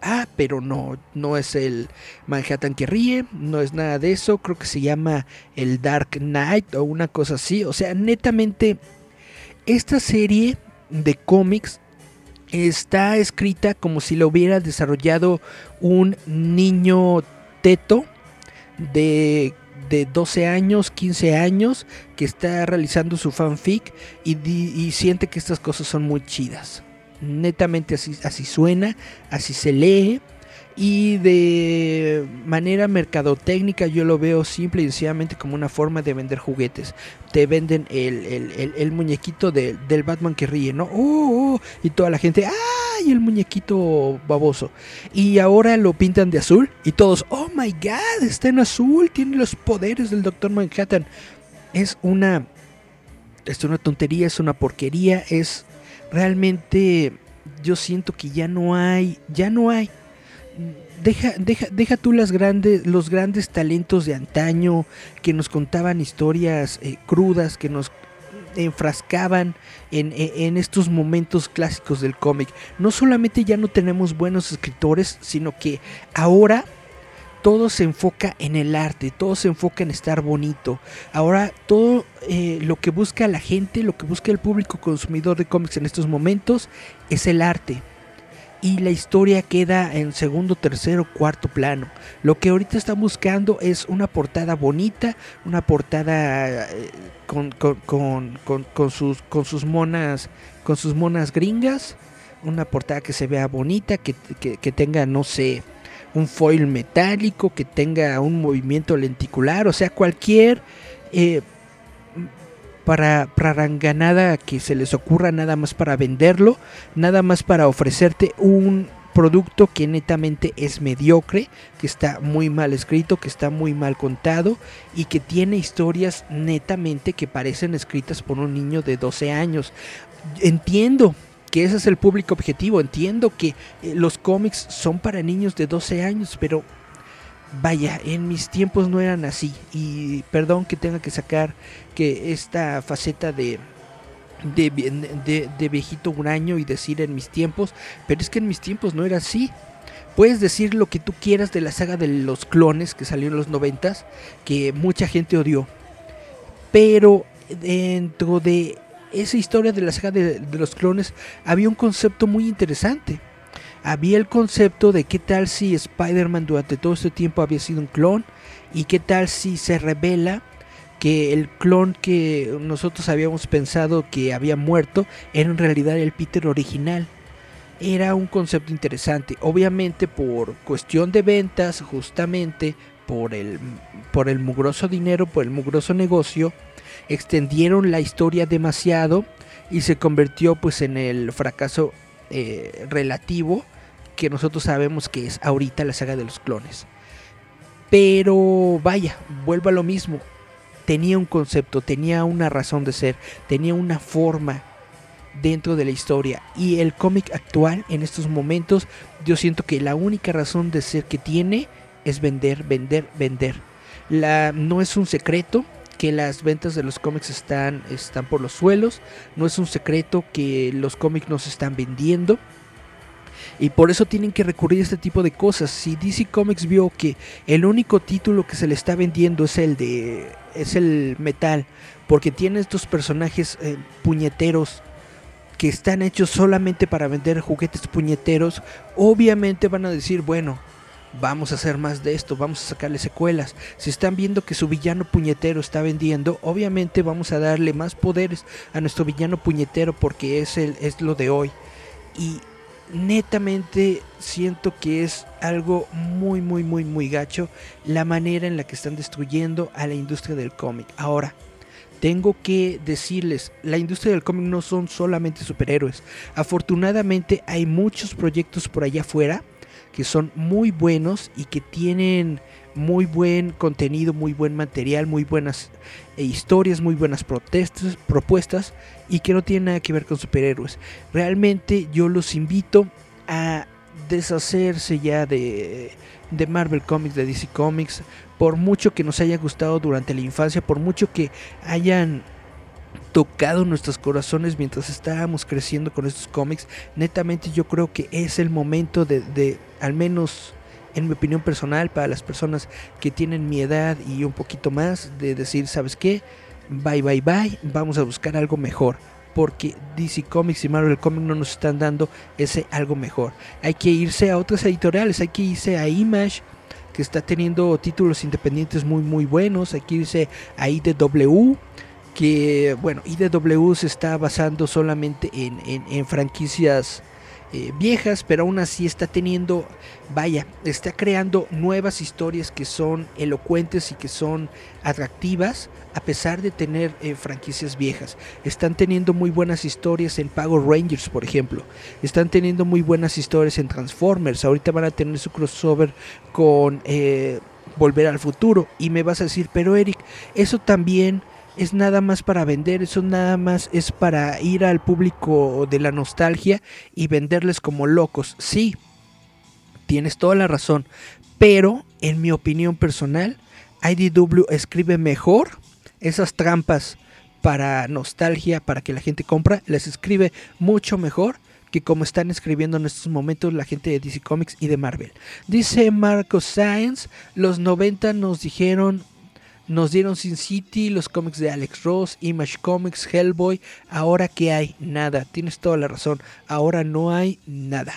Ah, pero no, no es el Manhattan que ríe, no es nada de eso, creo que se llama el Dark Knight o una cosa así. O sea, netamente, esta serie de cómics está escrita como si lo hubiera desarrollado un niño teto de, de 12 años, 15 años, que está realizando su fanfic y, siente que estas cosas son muy chidas. Netamente así, así suena, así se lee y de manera mercadotécnica yo lo veo simple y sencillamente como una forma de vender juguetes. Te venden el, muñequito del Batman que ríe, ¿no? ¡Oh, oh! Y toda la gente, ¡ay! El muñequito baboso. Y ahora lo pintan de azul y todos, ¡oh my god! Está en azul, tiene los poderes del Doctor Manhattan. Es una... Es una tontería, es una porquería, es realmente... Yo siento que ya no hay, ya no hay deja, deja, deja tú las grandes, los grandes talentos de antaño que nos contaban historias eh, crudas, que nos enfrascaban en, en, estos momentos clásicos del cómic. No solamente ya no tenemos buenos escritores, sino que ahora todo se enfoca en el arte, todo se enfoca en estar bonito. Ahora todo eh, lo que busca la gente, lo que busca el público consumidor de cómics en estos momentos es el arte y la historia queda en segundo, tercero, cuarto plano. Lo que ahorita están buscando es una portada bonita, una portada eh, con, sus, con sus monas, con sus monas gringas, una portada que se vea bonita, que, tenga, no sé, un foil metálico, que tenga un movimiento lenticular, o sea, cualquier eh, para, para que se les ocurra nada más para venderlo, nada más para ofrecerte un producto que netamente es mediocre, que está muy mal escrito, que está muy mal contado y que tiene historias netamente que parecen escritas por un niño de 12 años. Entiendo que ese es el público objetivo, entiendo que eh, los cómics son para niños de 12 años, pero vaya, en mis tiempos no eran así. Y perdón que tenga que sacar que esta faceta de, de, de, viejito un año y decir en mis tiempos, pero es que en mis tiempos no era así. Puedes decir lo que tú quieras de la saga de los clones que salió en los noventas, que mucha gente odió. Pero dentro de esa historia de la saga de los clones había un concepto muy interesante había el concepto de qué tal si Spider-Man durante todo este tiempo había sido un clon y qué tal si se revela que el clon que nosotros habíamos pensado que había muerto era en realidad el Peter original. Era un concepto interesante. Obviamente por cuestión de ventas, justamente por el, por el mugroso dinero, por el mugroso negocio, extendieron la historia demasiado y se convirtió pues en el fracaso eh, relativo que nosotros sabemos que es ahorita la saga de los clones. Pero vaya, vuelvo a lo mismo. Tenía un concepto, tenía una razón de ser, tenía una forma dentro de la historia. Y el cómic actual, en estos momentos, yo siento que la única razón de ser que tiene es vender, vender, vender. No es un secreto que las ventas de los cómics están, están por los suelos. No es un secreto que los cómics no se están vendiendo. Y por eso tienen que recurrir a este tipo de cosas. Si DC Comics vio que el único título que se le está vendiendo es el de es el metal, porque tiene estos personajes eh, puñeteros que están hechos solamente para vender juguetes puñeteros, obviamente van a decir, bueno, vamos a hacer más de esto, vamos a sacarle secuelas. Si están viendo que su villano puñetero está vendiendo, obviamente vamos a darle más poderes a nuestro villano puñetero porque es el es lo de hoy. Y netamente siento que es algo muy muy muy muy gacho la manera en la que están destruyendo a la industria del cómic. Ahora, tengo que decirles, la industria del cómic no son solamente superhéroes. Afortunadamente hay muchos proyectos por allá afuera que son muy buenos y que tienen muy buen contenido, muy buen material, muy buenas eh, historias, muy buenas protestas, propuestas y que no tienen nada que ver con superhéroes. Realmente yo los invito a deshacerse ya de, de Marvel Comics, de DC Comics, por mucho que nos haya gustado durante la infancia, por mucho que hayan tocado nuestros corazones mientras estábamos creciendo con estos cómics, netamente yo creo que es el momento de, de, al menos en mi opinión personal, para las personas que tienen mi edad y un poquito más, de decir, ¿sabes qué? Bye, bye, bye, vamos a buscar algo mejor porque DC Comics y Marvel Comics no nos están dando ese algo mejor. Hay que irse a otras editoriales, hay que irse a Image, que está teniendo títulos independientes muy muy buenos, hay que irse a IDW, que bueno, IDW se está basando solamente en, en, en franquicias eh, viejas, pero aún así está teniendo, vaya, está creando nuevas historias que son elocuentes y que son atractivas a pesar de tener eh, franquicias viejas. Están teniendo muy buenas historias en Power Rangers, por ejemplo. Están teniendo muy buenas historias en Transformers. Ahorita van a tener su crossover con eh, Volver al Futuro. Y me vas a decir, pero Eric, eso también es nada más para vender, eso nada más es para ir al público de la nostalgia y venderles como locos. Sí, tienes toda la razón, pero en mi opinión personal, IDW escribe mejor esas trampas para nostalgia, para que la gente compra, les escribe mucho mejor que como están escribiendo en estos momentos la gente de DC Comics y de Marvel. Dice Marco Science, los 90 nos dijeron nos dieron Sin City, los cómics de Alex Ross, Image Comics, Hellboy. Ahora que hay nada. Tienes toda la razón. Ahora no hay nada.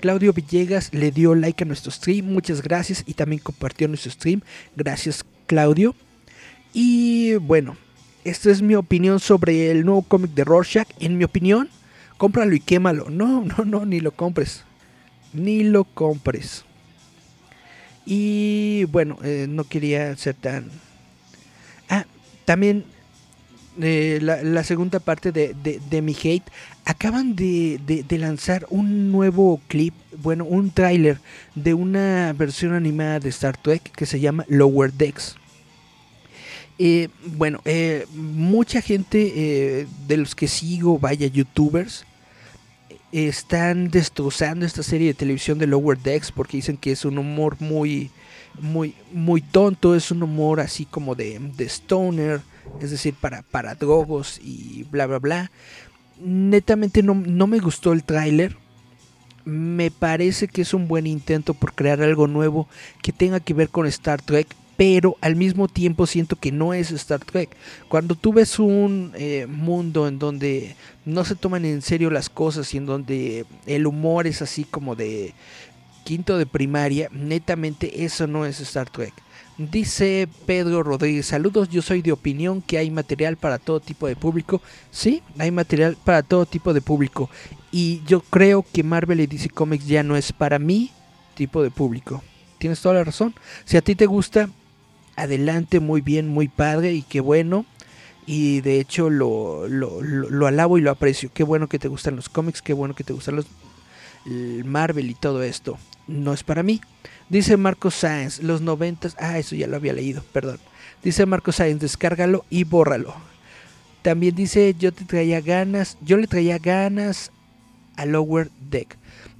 Claudio Villegas le dio like a nuestro stream. Muchas gracias. Y también compartió nuestro stream. Gracias, Claudio. Y bueno, esta es mi opinión sobre el nuevo cómic de Rorschach. En mi opinión, cómpralo y quémalo. No, no, no, ni lo compres. Ni lo compres. Y bueno, eh, no quería ser tan también eh, la, segunda parte de, de, de, mi hate, acaban de, de, lanzar un nuevo clip, bueno, un tráiler de una versión animada de Star Trek que se llama Lower Decks. Eh, bueno, eh, mucha gente eh, de los que sigo, vaya youtubers, están destrozando esta serie de televisión de Lower Decks porque dicen que es un humor muy muy, muy tonto, es un humor así como de, de stoner, es decir, para, para drogos y bla, bla, bla. Netamente no, no me gustó el tráiler. Me parece que es un buen intento por crear algo nuevo que tenga que ver con Star Trek, pero al mismo tiempo siento que no es Star Trek. Cuando tú ves un eh, mundo en donde no se toman en serio las cosas y en donde el humor es así como de quinto de primaria, netamente eso no es Star Trek. Dice Pedro Rodríguez, saludos, yo soy de opinión que hay material para todo tipo de público. Sí, hay material para todo tipo de público. Y yo creo que Marvel y DC Comics ya no es para mí tipo de público. tienes toda la razón. Si a ti te gusta, adelante, muy bien, muy padre y qué bueno. Y de hecho lo, lo, lo, alabo y lo aprecio. Qué bueno que te gustan los cómics, qué bueno que te gustan los Marvel y todo esto. No es para mí. Dice Marco Sáenz, los noventas. Ah, eso ya lo había leído, perdón. Dice Marco Sáenz, descárgalo y bórralo. También dice, yo te traía ganas, yo le traía ganas a Lower Deck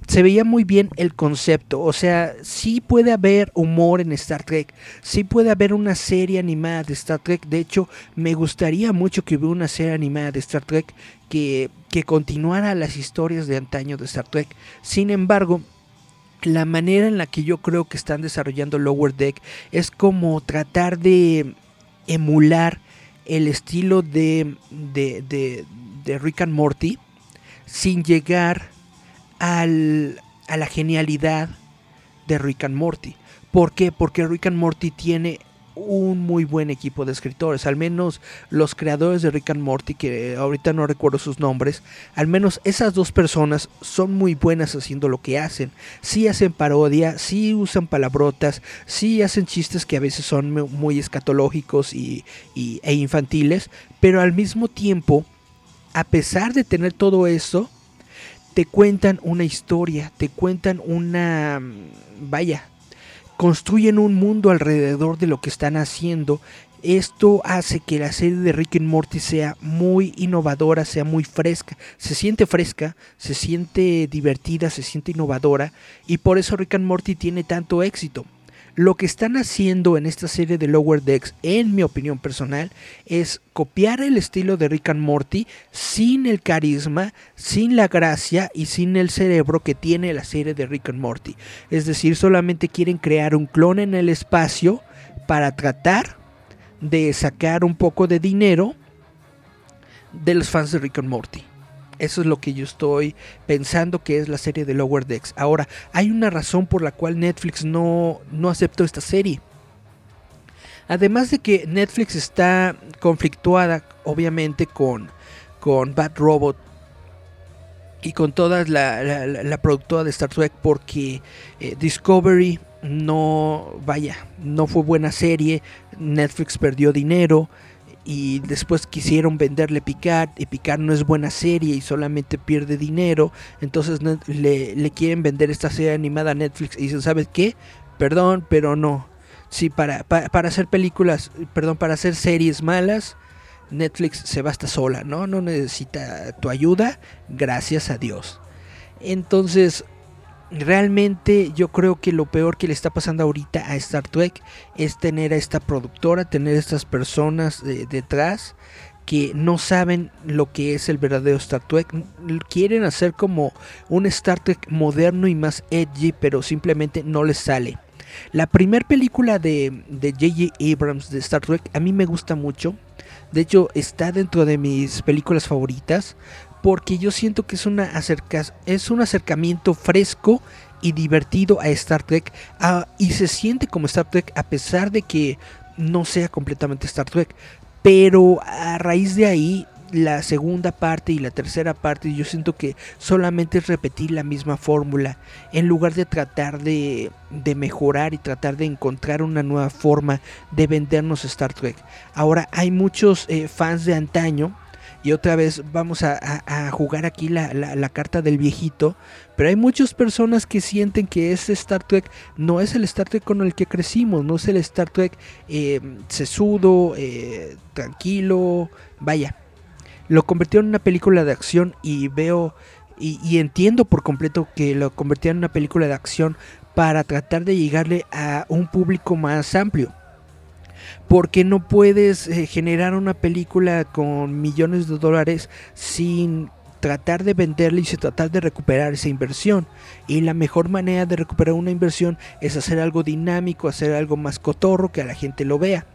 se veía muy bien el concepto. O sea, sí puede haber humor en Star Trek. Sí puede haber una serie animada de Star Trek. De hecho, me gustaría mucho que hubiera una serie animada de Star Trek que, que continuara las historias de antaño de Star Trek. Sin embargo, la manera en la que yo creo que están desarrollando Lower Deck es como tratar de emular el estilo de, de, de, de Rick and Morty sin llegar al, a la genialidad de Rick and Morty. ¿Por qué? Porque Rick and Morty tiene un muy buen equipo de escritores, al menos los creadores de Rick and Morty, que ahorita no recuerdo sus nombres, al menos esas dos personas son muy buenas haciendo lo que hacen. Sí hacen parodia, sí usan palabrotas, sí hacen chistes que a veces son muy escatológicos y, e infantiles, pero al mismo tiempo, a pesar de tener todo eso, te cuentan una historia, te cuentan una... vaya, construyen un mundo alrededor de lo que están haciendo. Esto hace que la serie de Rick and Morty sea muy innovadora, sea muy fresca. Se siente fresca, se siente divertida, se siente innovadora y por eso Rick and Morty tiene tanto éxito. Lo que están haciendo en esta serie de Lower Decks, en mi opinión personal, es copiar el estilo de Rick and Morty sin el carisma, sin la gracia y sin el cerebro que tiene la serie de Rick and Morty. Es decir, solamente quieren crear un clon en el espacio para tratar de sacar un poco de dinero de los fans de Rick and Morty. Eso es lo que yo estoy pensando que es la serie de Lower Decks. Ahora, hay una razón por la cual Netflix no, no aceptó esta serie. Además de que Netflix está conflictuada, obviamente, con, con Bad Robot y con toda la, productora de Star Trek, porque eh, Discovery no, vaya, no fue buena serie, Netflix perdió dinero, y después quisieron venderle Picard y Picard no es buena serie y solamente pierde dinero, entonces le, quieren vender esta serie animada a Netflix y dicen, ¿sabes qué? Perdón, pero no. Sí, para, para, hacer películas, perdón, para hacer series malas, Netflix se basta sola, ¿no? No necesita tu ayuda, gracias a Dios. Entonces, realmente yo creo que lo peor que le está pasando ahorita a Star Trek es tener a esta productora, tener a estas personas detrás que no saben lo que es el verdadero Star Trek. Quieren hacer como un Star Trek moderno y más edgy, pero simplemente no les sale. La primera película de J.J. Abrams de Star Trek a mí me gusta mucho. De hecho, está dentro de mis películas favoritas porque yo siento que es, una es un acercamiento fresco y divertido a Star Trek y se siente como Star Trek a pesar de que no sea completamente Star Trek. Pero a raíz de ahí, la segunda parte y la tercera parte, yo siento que solamente es repetir la misma fórmula en lugar de tratar de, de mejorar y tratar de encontrar una nueva forma de vendernos Star Trek. Ahora hay muchos eh, fans de antaño y otra vez vamos a, jugar aquí la, carta del viejito. Pero hay muchas personas que sienten que ese Star Trek no es el Star Trek con el que crecimos, no es el Star Trek eh, sesudo, eh, tranquilo, vaya. Lo convirtió en una película de acción y veo y, y entiendo por completo que lo convirtió en una película de acción para tratar de llegarle a un público más amplio porque no puedes eh, generar una película con millones de dólares sin tratar de venderla y tratar de recuperar esa inversión. Y la mejor manera de recuperar una inversión es hacer algo dinámico, hacer algo más cotorro, que a la gente lo vea.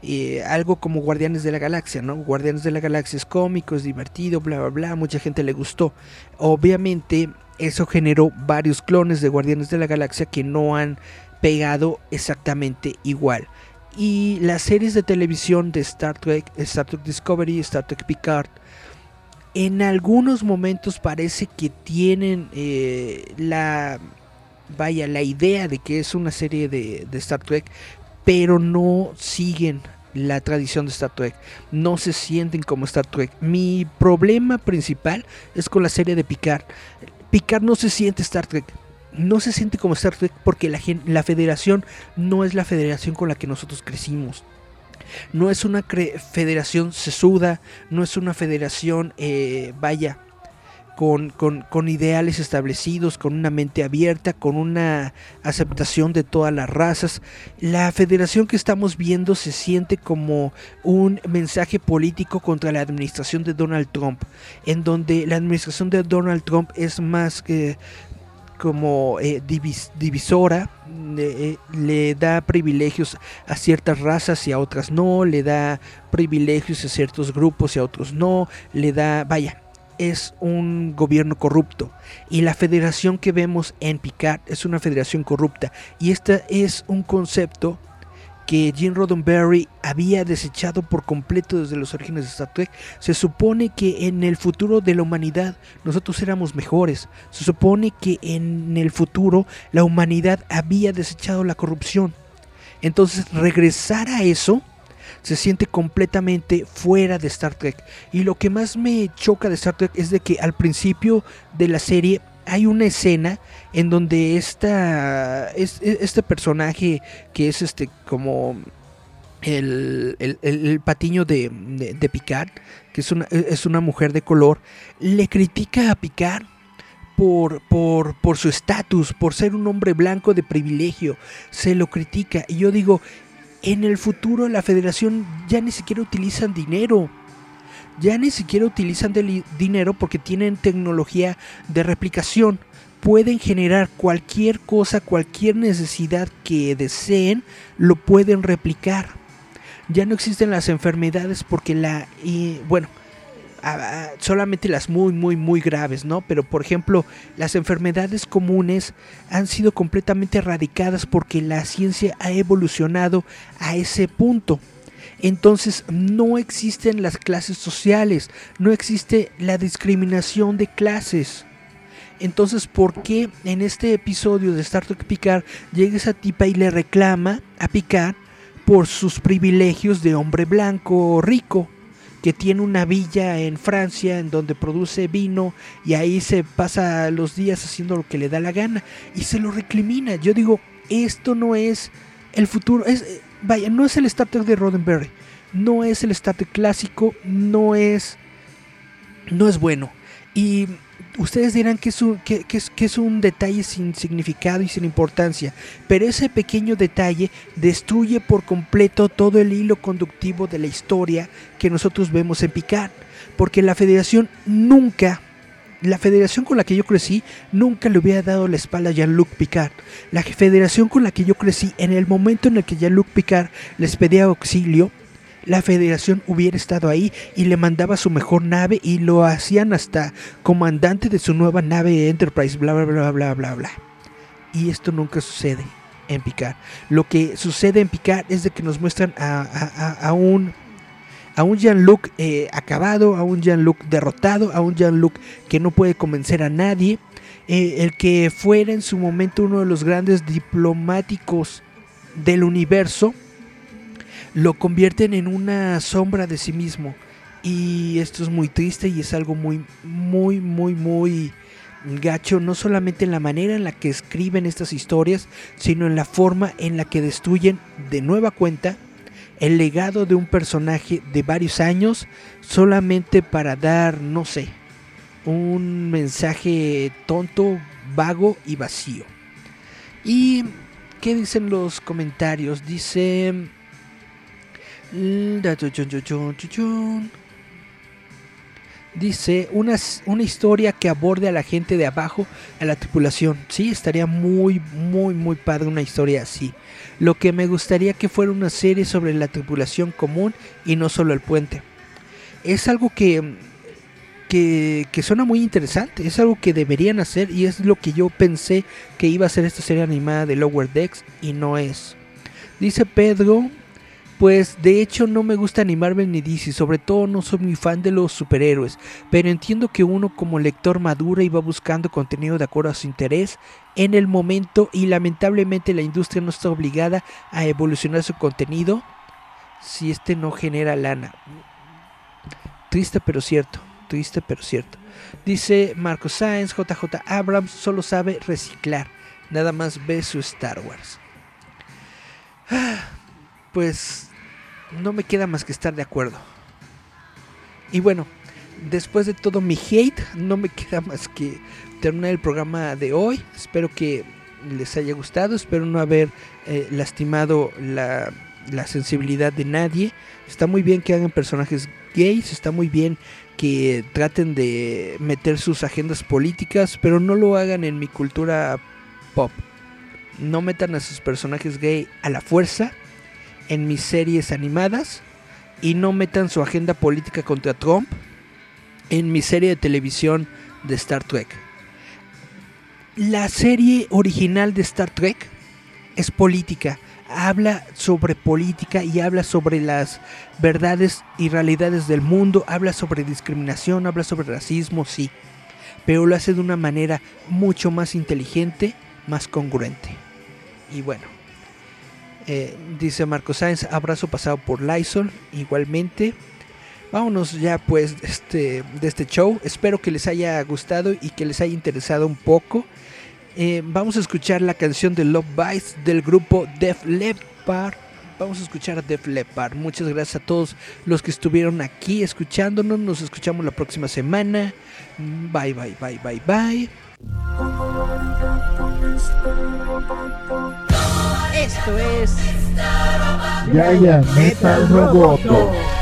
y algo como Guardianes de la Galaxia, ¿no? Guardianes de la Galaxia es cómico, es divertido, bla, bla, bla, mucha gente le gustó. Obviamente eso generó varios clones de Guardianes de la Galaxia que no han pegado exactamente igual y las series de televisión de Star Trek, Star Trek Discovery, Star Trek Picard, en algunos momentos parece que tienen eh, la vaya, la idea de que es una serie de, de Star Trek, pero no siguen la tradición de Star Trek. No se sienten como Star Trek. Mi problema principal es con la serie de Picard. Picard no se siente Star Trek. No se siente como Star Trek porque la, la federación no es la federación con la que nosotros crecimos. No es una federación sesuda, no es una federación, eh, vaya, con, con, ideales establecidos, con una mente abierta, con una aceptación de todas las razas. La federación que estamos viendo se siente como un mensaje político contra la administración de Donald Trump, en donde la administración de Donald Trump es más que como eh, divisora, eh, le da privilegios a ciertas razas y a otras no, le da privilegios a ciertos grupos y a otros no, le da, vaya, es un gobierno corrupto. Y la federación que vemos en Picard es una federación corrupta. Y este es un concepto que Gene Roddenberry había desechado por completo desde los orígenes de Star Trek. Se supone que en el futuro de la humanidad nosotros éramos mejores. Se supone que en el futuro la humanidad había desechado la corrupción. Entonces regresar a eso se siente completamente fuera de Star Trek. Y lo que más me choca de Star Trek es de que al principio de la serie hay una escena en donde esta, este personaje que es este como el, el, patiño de, de, Picard, que es una, es una mujer de color, le critica a Picard por, por, por, su estatus, por ser un hombre blanco de privilegio. Se lo critica. Y yo digo, en el futuro la federación ya ni siquiera utilizan dinero. Ya ni siquiera utilizan dinero porque tienen tecnología de replicación. Pueden generar cualquier cosa, cualquier necesidad que deseen, lo pueden replicar. Ya no existen las enfermedades porque la... Y, bueno, solamente las muy, muy, muy graves, ¿no? Pero por ejemplo, las enfermedades comunes han sido completamente erradicadas porque la ciencia ha evolucionado a ese punto. Entonces no existen las clases sociales, no existe la discriminación de clases. Entonces, ¿por qué en este episodio de Star Trek Picard llega esa tipa y le reclama a Picard por sus privilegios de hombre blanco rico? que tiene una villa en Francia en donde produce vino y ahí se pasa los días haciendo lo que le da la gana y se lo recrimina. Yo digo, esto no es el futuro, es, vaya, no es el Star Trek de Roddenberry, no es el Star Trek clásico, no es, no es bueno. Y ustedes dirán que es, un, que, es, un detalle sin significado y sin importancia, pero ese pequeño detalle destruye por completo todo el hilo conductivo de la historia que nosotros vemos en Picard, porque la federación nunca, la federación con la que yo crecí, nunca le hubiera dado la espalda a Jean-Luc Picard. La federación con la que yo crecí, en el momento en el que Jean-Luc Picard les pedía auxilio, la federación hubiera estado ahí y le mandaba su mejor nave y lo hacían hasta comandante de su nueva nave Enterprise, bla, bla, bla, bla, bla, bla. Y esto nunca sucede en Picard. Lo que sucede en Picard es de que nos muestran a, un a un Jean-Luc eh, acabado, a un Jean-Luc derrotado, a un Jean-Luc que no puede convencer a nadie, eh, el que fuera en su momento uno de los grandes diplomáticos del universo, lo convierten en una sombra de sí mismo. Y esto es muy triste y es algo muy, muy, muy, muy gacho, no solamente en la manera en la que escriben estas historias, sino en la forma en la que destruyen de nueva cuenta el legado de un personaje de varios años solamente para dar, no sé, un mensaje tonto, vago y vacío. ¿Y qué dicen los comentarios? Dice... Dice una, una historia que aborde a la gente de abajo, a la tripulación. Sí, estaría muy, muy, muy padre una historia así. Lo que me gustaría que fuera una serie sobre la tripulación común y no solo el puente. Es algo que, que, que suena muy interesante. Es algo que deberían hacer y es lo que yo pensé que iba a ser esta serie animada de Lower Decks y no es. Dice Pedro, Pues de hecho no me gusta ni Marvel ni DC, sobre todo no soy muy fan de los superhéroes, pero entiendo que uno como lector madura y va buscando contenido de acuerdo a su interés en el momento y lamentablemente la industria no está obligada a evolucionar su contenido si este no genera lana. Triste pero cierto, triste pero cierto. Dice Marco Sáenz, JJ Abrams solo sabe reciclar, nada más ve su Star Wars. Pues no me queda más que estar de acuerdo. Y bueno, después de todo mi hate, no me queda más que terminar el programa de hoy. Espero que les haya gustado, espero no haber eh, lastimado la, la sensibilidad de nadie. Está muy bien que hagan personajes gays, está muy bien que traten de meter sus agendas políticas, pero no lo hagan en mi cultura pop. No metan a sus personajes gay a la fuerza en mis series animadas y no metan su agenda política contra Trump en mi serie de televisión de Star Trek. La serie original de Star Trek es política, habla sobre política y habla sobre las verdades y realidades del mundo, habla sobre discriminación, habla sobre racismo, sí, pero lo hace de una manera mucho más inteligente, más congruente. Y bueno, eh, dice Marco Sáenz, abrazo pasado por Lysol, igualmente. Vámonos ya pues de este, de este show. Espero que les haya gustado y que les haya interesado un poco. Eh, vamos a escuchar la canción de Love Bites del grupo Def Leppard. Vamos a escuchar a Def Leppard. Muchas gracias a todos los que estuvieron aquí escuchándonos. Nos escuchamos la próxima semana. Bye, bye, bye, bye, bye. Esto es Yaya Metal Roboto.